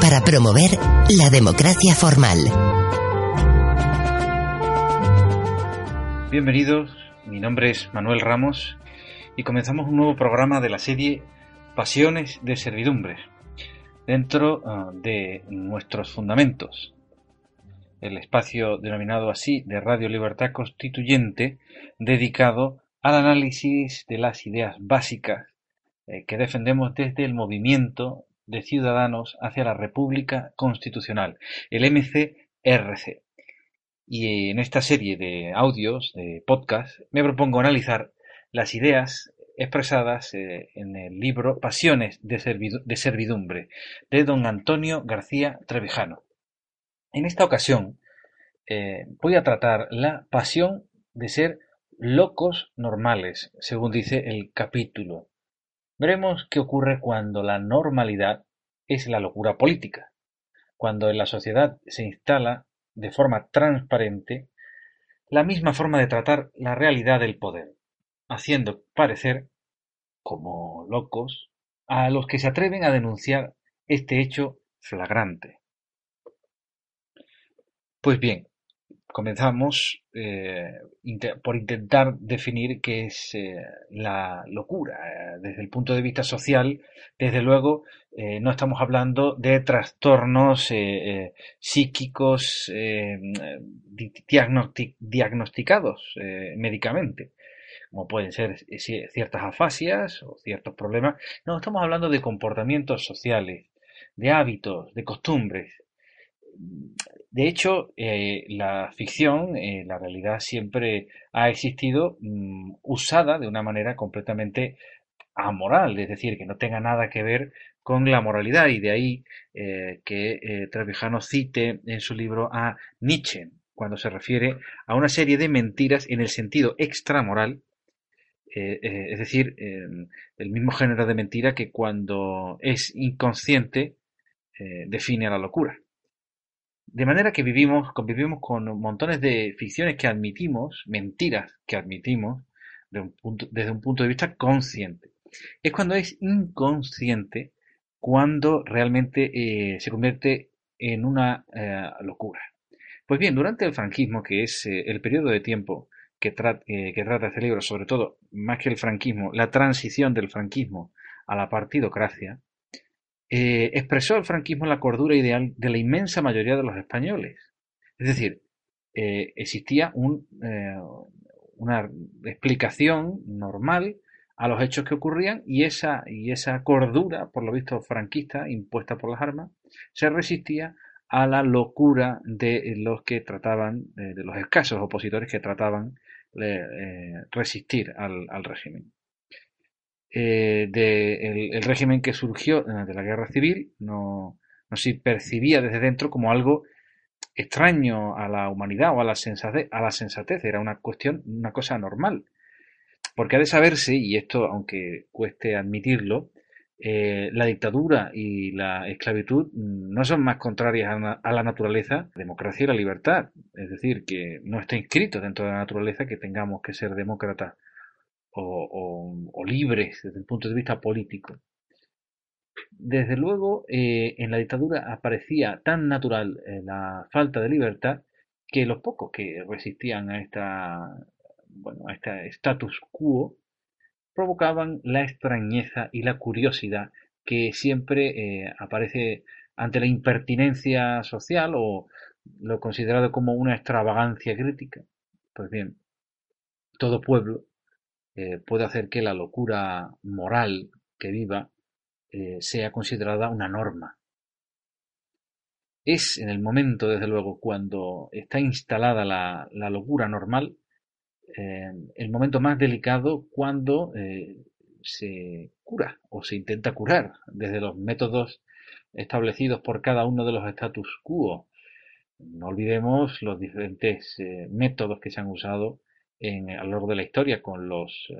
para promover la democracia formal. Bienvenidos, mi nombre es Manuel Ramos y comenzamos un nuevo programa de la serie Pasiones de Servidumbre, dentro uh, de nuestros fundamentos. El espacio denominado así de Radio Libertad Constituyente, dedicado al análisis de las ideas básicas eh, que defendemos desde el movimiento de ciudadanos hacia la República Constitucional, el MCRC. Y en esta serie de audios, de podcast, me propongo analizar las ideas expresadas eh, en el libro Pasiones de, Servidumbre de don Antonio García Trevijano. En esta ocasión eh, voy a tratar la pasión de ser locos normales, según dice el capítulo. Veremos qué ocurre cuando la normalidad es la locura política, cuando en la sociedad se instala de forma transparente la misma forma de tratar la realidad del poder, haciendo parecer como locos a los que se atreven a denunciar este hecho flagrante. Pues bien, comenzamos eh, por intentar definir qué es eh, la locura. Eh, desde el punto de vista social, desde luego, no estamos hablando de trastornos psíquicos diagnosticados médicamente, como pueden ser ciertas afasias o ciertos problemas. No, estamos hablando de comportamientos sociales, de hábitos, de costumbres de hecho, eh, la ficción, eh, la realidad siempre ha existido mm, usada de una manera completamente amoral, es decir, que no tenga nada que ver con la moralidad y de ahí eh, que Trevijano cite en su libro a Nietzsche cuando se refiere a una serie de mentiras en el sentido extramoral, es decir, el mismo género de mentira que cuando es inconsciente define a la locura. De manera que vivimos, convivimos con montones de ficciones que admitimos, mentiras que admitimos desde un punto de vista consciente. Es cuando es inconsciente cuando realmente eh, se convierte en una eh, locura. Pues bien, durante el franquismo, que es eh, el periodo de tiempo que, que trata este libro, sobre todo, más que el franquismo, la transición del franquismo a la partidocracia, eh, expresó el franquismo la cordura ideal de la inmensa mayoría de los españoles. Es decir, eh, existía eh, una explicación normal a los hechos que ocurrían y esa, y esa cordura, por lo visto franquista, impuesta por las armas, se resistía a la locura de los que trataban, de los escasos opositores que trataban de resistir al régimen eh, del el régimen que surgió eh, de la guerra civil no, no se percibía desde dentro como algo extraño a la humanidad o a la sensatez, a la sensatez era una cuestión, una cosa normal. Porque ha de saberse, y esto aunque cueste admitirlo, eh, la dictadura y la esclavitud no son más contrarias a, a, la naturaleza, la democracia y la libertad. Es decir, que no está inscrito dentro de la naturaleza que tengamos que ser demócratas o, libres desde el punto de vista político. Desde luego, eh, en la dictadura aparecía tan natural eh, la falta de libertad que los pocos que resistían a esta bueno, a este status quo provocaban la extrañeza y la curiosidad que siempre eh, aparece ante la impertinencia social o lo considerado como una extravagancia crítica, pues bien, todo pueblo eh, puede hacer que la locura moral que viva eh, sea considerada una norma. Es en el momento, desde luego, cuando está instalada la, locura normal, eh, el momento más delicado cuando se cura o se intenta curar desde los métodos establecidos por cada uno de los status quo. No olvidemos los diferentes métodos que se han usado en, a lo largo de la historia con los eh,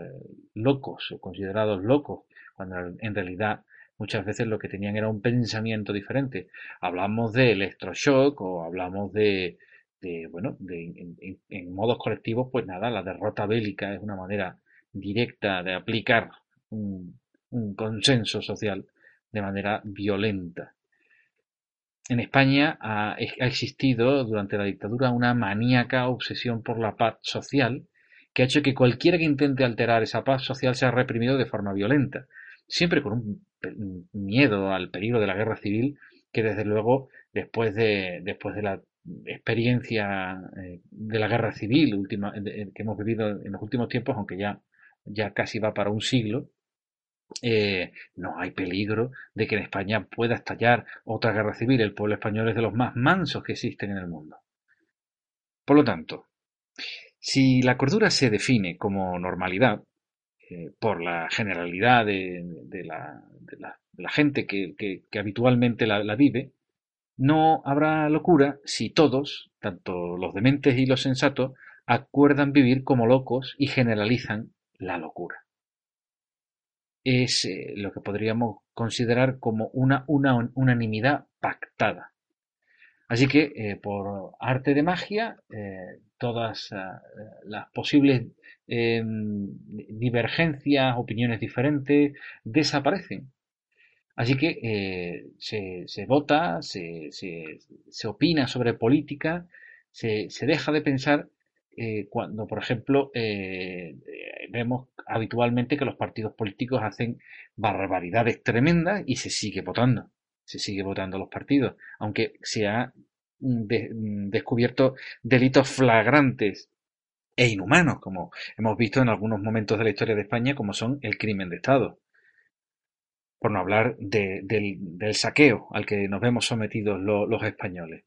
locos o considerados locos, cuando en realidad muchas veces lo que tenían era un pensamiento diferente. Hablamos de electroshock o hablamos de, bueno, de, en, modos colectivos, pues nada, la derrota bélica es una manera directa de aplicar un, un consenso social de manera violenta. En España ha, existido durante la dictadura una maníaca obsesión por la paz social que ha hecho que cualquiera que intente alterar esa paz social sea reprimido de forma violenta, siempre con un miedo al peligro de la guerra civil que desde luego después de, después de la experiencia eh, de la guerra civil última, que hemos vivido en los últimos tiempos, aunque ya, ya casi va para un siglo, eh, no hay peligro de que en España pueda estallar otra guerra civil. El pueblo español es de los más mansos que existen en el mundo. Por lo tanto, si la cordura se define como normalidad eh, por la generalidad de, la, gente que, habitualmente la, vive, no habrá locura si todos, tanto los dementes y los sensatos, acuerdan vivir como locos y generalizan la locura es eh, lo que podríamos considerar como una, unanimidad pactada. Así que, eh, por arte de magia, eh, todas las posibles divergencias, opiniones diferentes, desaparecen. Así que se, vota, se, opina sobre política, se, deja de pensar cuando, por ejemplo, vemos habitualmente que los partidos políticos hacen barbaridades tremendas y se sigue votando. Se sigue votando los partidos, aunque se ha descubierto delitos flagrantes e inhumanos, como hemos visto en algunos momentos de la historia de España, como son el crimen de Estado. Por no hablar del, saqueo al que nos vemos sometidos los españoles.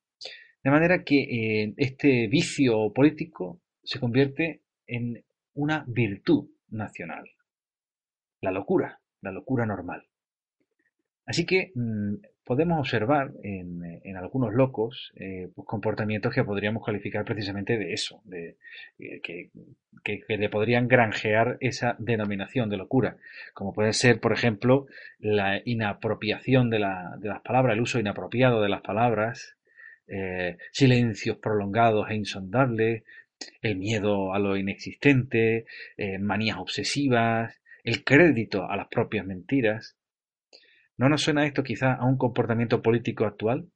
De manera que eh, este vicio político se convierte en una virtud nacional. La locura, la locura normal. Así que mm, podemos observar en, algunos locos eh, pues, comportamientos que podríamos calificar precisamente de eso, de, eh, que, le podrían granjear esa denominación de locura, como puede ser, por ejemplo, la inapropiación de, las palabras, el uso inapropiado de las palabras, eh, silencios prolongados e insondables, el miedo a lo inexistente, eh, manías obsesivas, el crédito a las propias mentiras. ¿No nos suena esto quizá a un comportamiento político actual?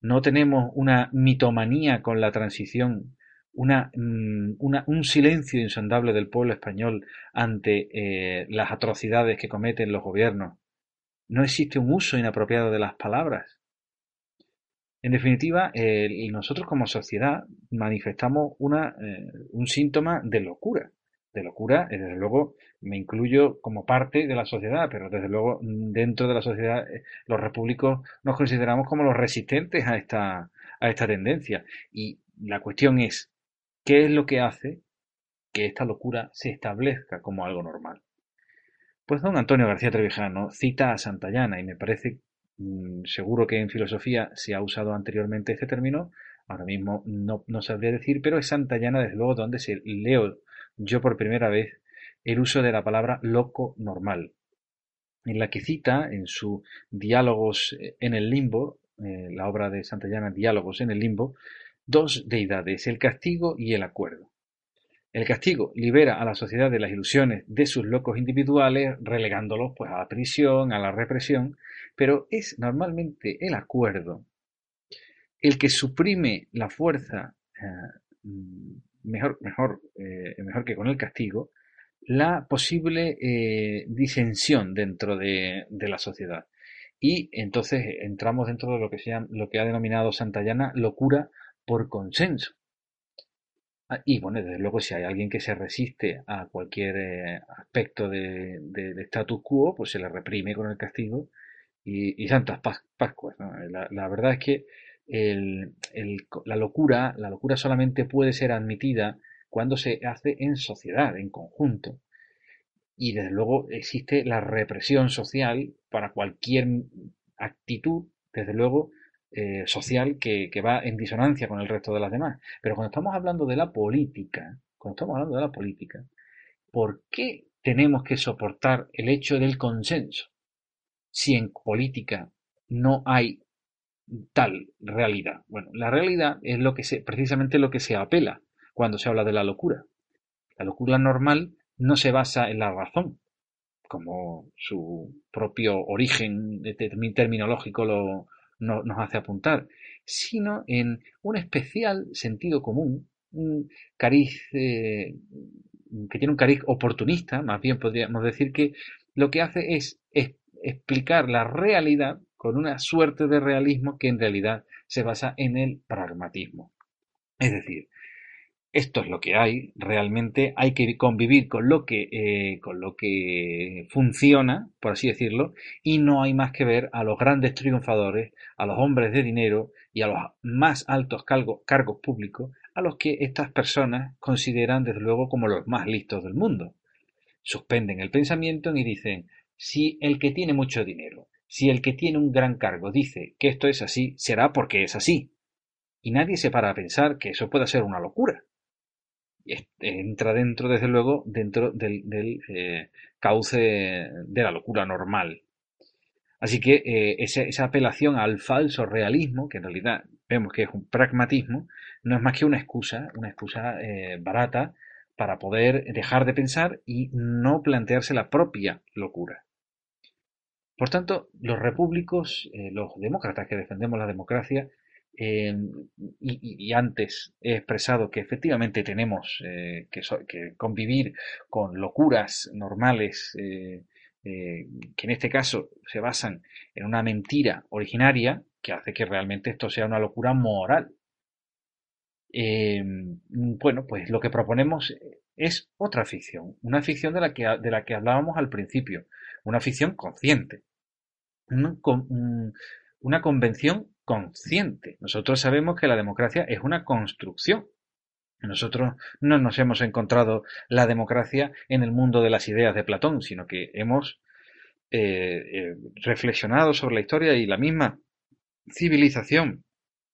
¿No tenemos una mitomanía con la transición, mm, un silencio insondable del pueblo español ante eh, las atrocidades que cometen los gobiernos? ¿No existe un uso inapropiado de las palabras? En definitiva, nosotros como sociedad manifestamos una, eh, un síntoma de locura. De locura, eh, desde luego me incluyo como parte de la sociedad, pero desde luego mm, dentro de la sociedad eh, los repúblicos nos consideramos como los resistentes a esta, a esta tendencia. Y la cuestión es, ¿qué es lo que hace que esta locura se establezca como algo normal? Pues don Antonio García Trevijano cita a Santayana y me parece seguro que en filosofía se ha usado anteriormente este término, ahora mismo no, sabría decir, pero es Santayana desde luego donde se leo yo por primera vez el uso de la palabra loco normal, en la que cita en su Diálogos en el limbo, eh, la obra de Santayana Diálogos en el limbo, dos deidades, el castigo y el acuerdo. El castigo libera a la sociedad de las ilusiones de sus locos individuales, relegándolos pues, a la prisión, a la represión, pero es normalmente el acuerdo el que suprime la fuerza eh, mejor, mejor, eh, mejor que con el castigo, la posible eh, disensión dentro de, la sociedad. y entonces entramos dentro de lo que, se llama, lo que ha denominado Santayana locura por consenso. Ah, y bueno, desde luego, si hay alguien que se resiste a cualquier aspecto de, status quo, pues se le reprime con el castigo y, Santas Pascuas. La, verdad es que la, locura, la locura solamente puede ser admitida cuando se hace en sociedad, en conjunto. Y desde luego existe la represión social para cualquier actitud, desde luego, eh, social que, va en disonancia con el resto de las demás. Pero cuando estamos hablando de la política, cuando estamos hablando de la política, ¿por qué tenemos que soportar el hecho del consenso si en política no hay tal realidad? Bueno, la realidad es lo que se, precisamente lo que se apela cuando se habla de la locura. La locura normal no se basa en la razón, como su propio origen terminológico lo, nos hace apuntar, sino en un especial sentido común, un cariz eh, que tiene un cariz oportunista, más bien podríamos decir que lo que hace es, explicar la realidad con una suerte de realismo que en realidad se basa en el pragmatismo. Es decir, esto es lo que hay, realmente hay que convivir con lo que, eh, con lo que funciona, por así decirlo, y no hay más que ver a los grandes triunfadores, a los hombres de dinero y a los más altos cargos públicos, a los que estas personas consideran desde luego como los más listos del mundo. Suspenden el pensamiento y dicen, si el que tiene mucho dinero, si el que tiene un gran cargo dice que esto es así, será porque es así. Y nadie se para a pensar que eso pueda ser una locura entra dentro, desde luego, dentro del, eh, cauce de la locura normal. Así que eh, esa, apelación al falso realismo, que en realidad vemos que es un pragmatismo, no es más que una excusa, una excusa eh, barata para poder dejar de pensar y no plantearse la propia locura. Por tanto, los repúblicos, los demócratas que defendemos la democracia, Em, y, antes he expresado que efectivamente tenemos eh, que, convivir con locuras normales eh, eh, que en este caso se basan en una mentira originaria que hace que realmente esto sea una locura moral. Bueno, pues lo que proponemos es otra ficción, una ficción de la que, de la que hablábamos al principio, una ficción consciente, una convención consciente. Nosotros sabemos que la democracia es una construcción. Nosotros no nos hemos encontrado la democracia en el mundo de las ideas de Platón, sino que hemos eh, eh, reflexionado sobre la historia y la misma civilización,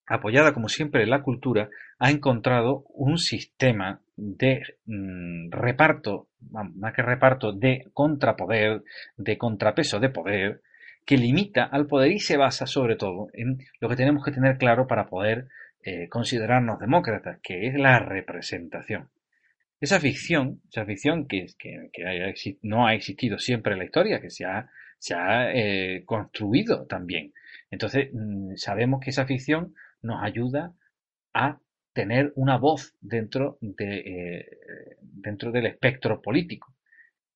apoyada como siempre en la cultura, ha encontrado un sistema de mm, reparto, más que reparto, de contrapoder, de contrapeso de poder, que limita al poder y se basa sobre todo en lo que tenemos que tener claro para poder eh, considerarnos demócratas, que es la representación. Esa ficción, esa ficción que, no ha existido siempre en la historia, que se ha, se ha eh, construido también. Entonces, mm, sabemos que esa ficción nos ayuda a tener una voz dentro, de, eh, dentro del espectro político.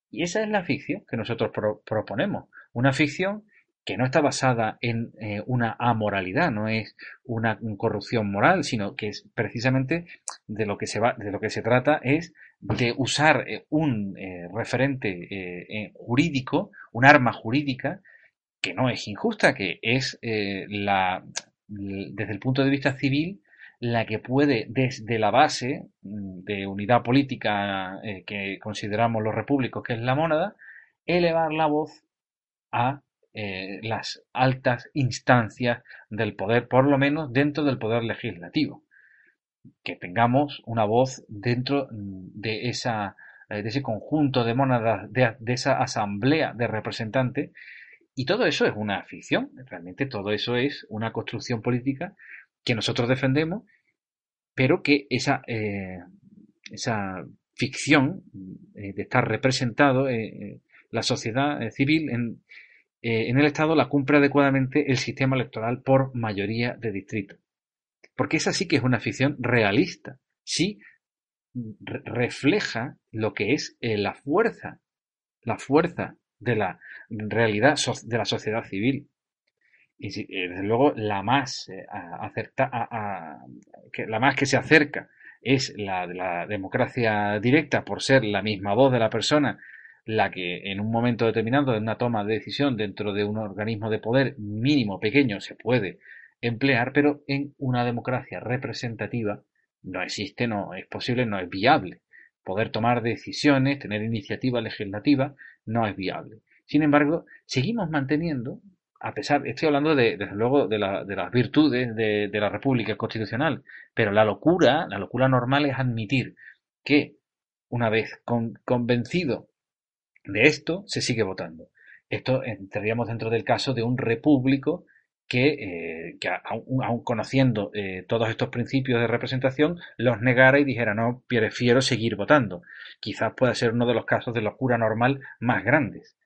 Y esa es la ficción que nosotros proponemos. Una ficción que no está basada en eh, una amoralidad, no es una corrupción moral, sino que es precisamente de lo que se va, de lo que se trata es de usar eh, un referente jurídico, un arma jurídica que no es injusta, que es la, desde el punto de vista civil, la que puede desde la base mm, de unidad política que consideramos los repúblicos, que es la mónada, elevar la voz a eh, las altas instancias del poder, por lo menos dentro del poder legislativo. Que tengamos una voz dentro de, esa, eh, de ese conjunto de monadas, de, esa asamblea de representantes. Y todo eso es una ficción, realmente todo eso es una construcción política que nosotros defendemos, pero que esa, eh, esa ficción de estar representado la sociedad civil en, eh, en el Estado la cumple adecuadamente el sistema electoral por mayoría de distritos. Porque esa sí que es una ficción realista, sí refleja lo que es eh, la fuerza, la fuerza de la realidad de la sociedad civil. Y eh, desde luego la más eh, que, la más que se acerca es la de la democracia directa por ser la misma voz de la persona la que en un momento determinado de una toma de decisión dentro de un organismo de poder mínimo pequeño se puede emplear, pero en una democracia representativa no existe, no es posible, no es viable. Poder tomar decisiones, tener iniciativa legislativa, no es viable. Sin embargo, seguimos manteniendo a pesar, estoy hablando de, desde luego de, la, de las virtudes de, la República Constitucional, pero la locura, la locura normal es admitir que una vez convencido de esto, se sigue votando. Esto entraríamos dentro del caso de un repúblico que, eh, aun, conociendo eh, todos estos principios de representación, los negara y dijera no, prefiero seguir votando. Quizás pueda ser uno de los casos de locura normal más grandes.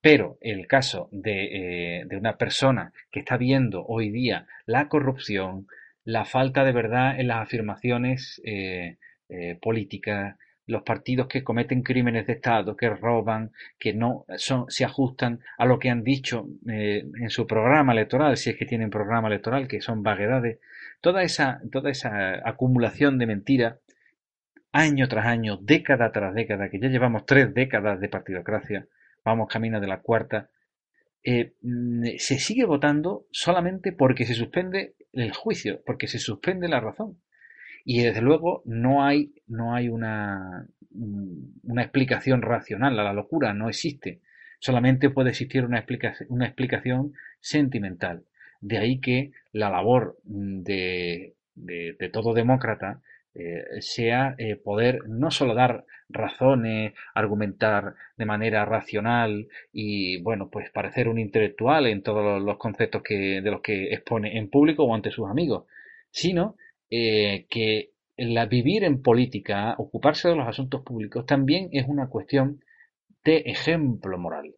Pero el caso de, eh, de, una persona que está viendo hoy día la corrupción, la falta de verdad en las afirmaciones eh, eh, políticas, los partidos que cometen crímenes de Estado, que roban, que no son, se ajustan a lo que han dicho en su programa electoral, si es que tienen programa electoral, que son vaguedades, toda esa, toda esa acumulación de mentiras, año tras año, década tras década, que ya llevamos tres décadas de partidocracia, vamos camino de la cuarta, eh, mm, se sigue votando solamente porque se suspende el juicio, porque se suspende la razón. Y desde luego no hay, no hay una, mm, una explicación racional a la locura, no existe. Solamente puede existir una explicación, una explicación sentimental. De ahí que la labor mm, de, de todo demócrata eh, sea eh, poder no solo dar razones, argumentar de manera racional y, bueno, pues parecer un intelectual en todos los conceptos que, de los que expone en público o ante sus amigos, sino eh, que la vivir en política, ocuparse de los asuntos públicos, también es una cuestión de ejemplo moral.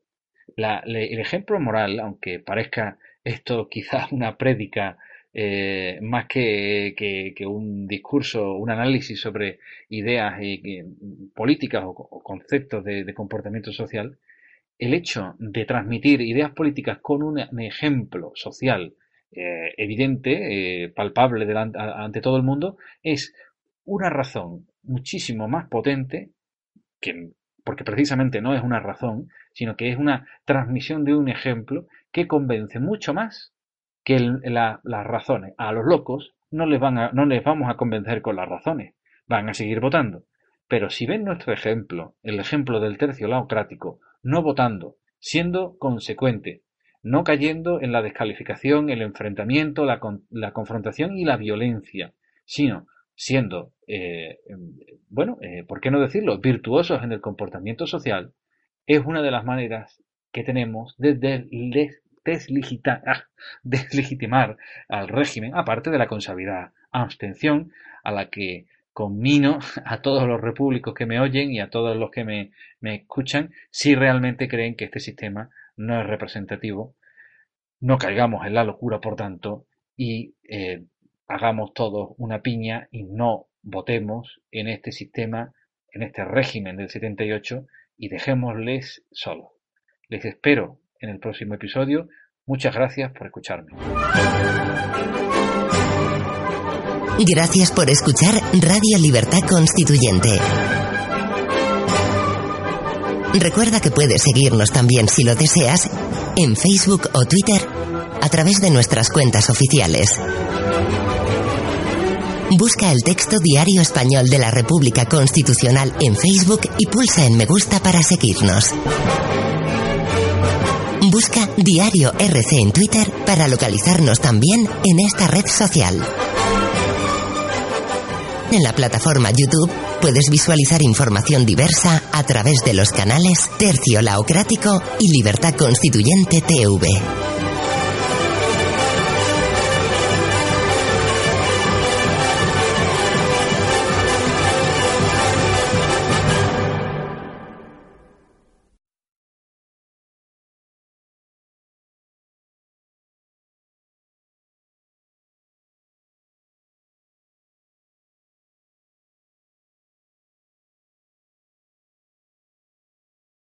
el ejemplo moral, aunque parezca esto quizás una prédica eh, más que, que, un discurso, un análisis sobre ideas y, políticas o, conceptos de, comportamiento social, el hecho de transmitir ideas políticas con un, ejemplo social eh, evidente, eh, palpable delante, ante todo el mundo, es una razón muchísimo más potente que porque precisamente no es una razón, sino que es una transmisión de un ejemplo que convence mucho más que las razones. A los locos no les, van a, no les vamos a convencer con las razones, van a seguir votando. Pero si ven nuestro ejemplo, el ejemplo del tercio laocrático, no votando, siendo consecuente, no cayendo en la descalificación, el enfrentamiento, la, la confrontación y la violencia, sino siendo, eh, bueno, eh, ¿por qué no decirlo?, virtuosos en el comportamiento social, es una de las maneras que tenemos de, de, deslegitimar al régimen, aparte de la consabida abstención a la que conmino a todos los repúblicos que me oyen y a todos los que me, escuchan si realmente creen que este sistema no es representativo. No caigamos en la locura, por tanto, y eh, hagamos todos una piña y no votemos en este sistema, en este régimen del 78 y dejémosles solos. Les espero en el próximo episodio. Muchas gracias por escucharme. Gracias por escuchar Radio Libertad Constituyente. Recuerda que puedes seguirnos también si lo deseas en Facebook o Twitter a través de nuestras cuentas oficiales. Busca el texto Diario Español de la República Constitucional en Facebook y pulsa en me gusta para seguirnos. Busca Diario RC en Twitter para localizarnos también en esta red social. En la plataforma YouTube puedes visualizar información diversa a través de los canales Tercio Laocrático y Libertad Constituyente TV.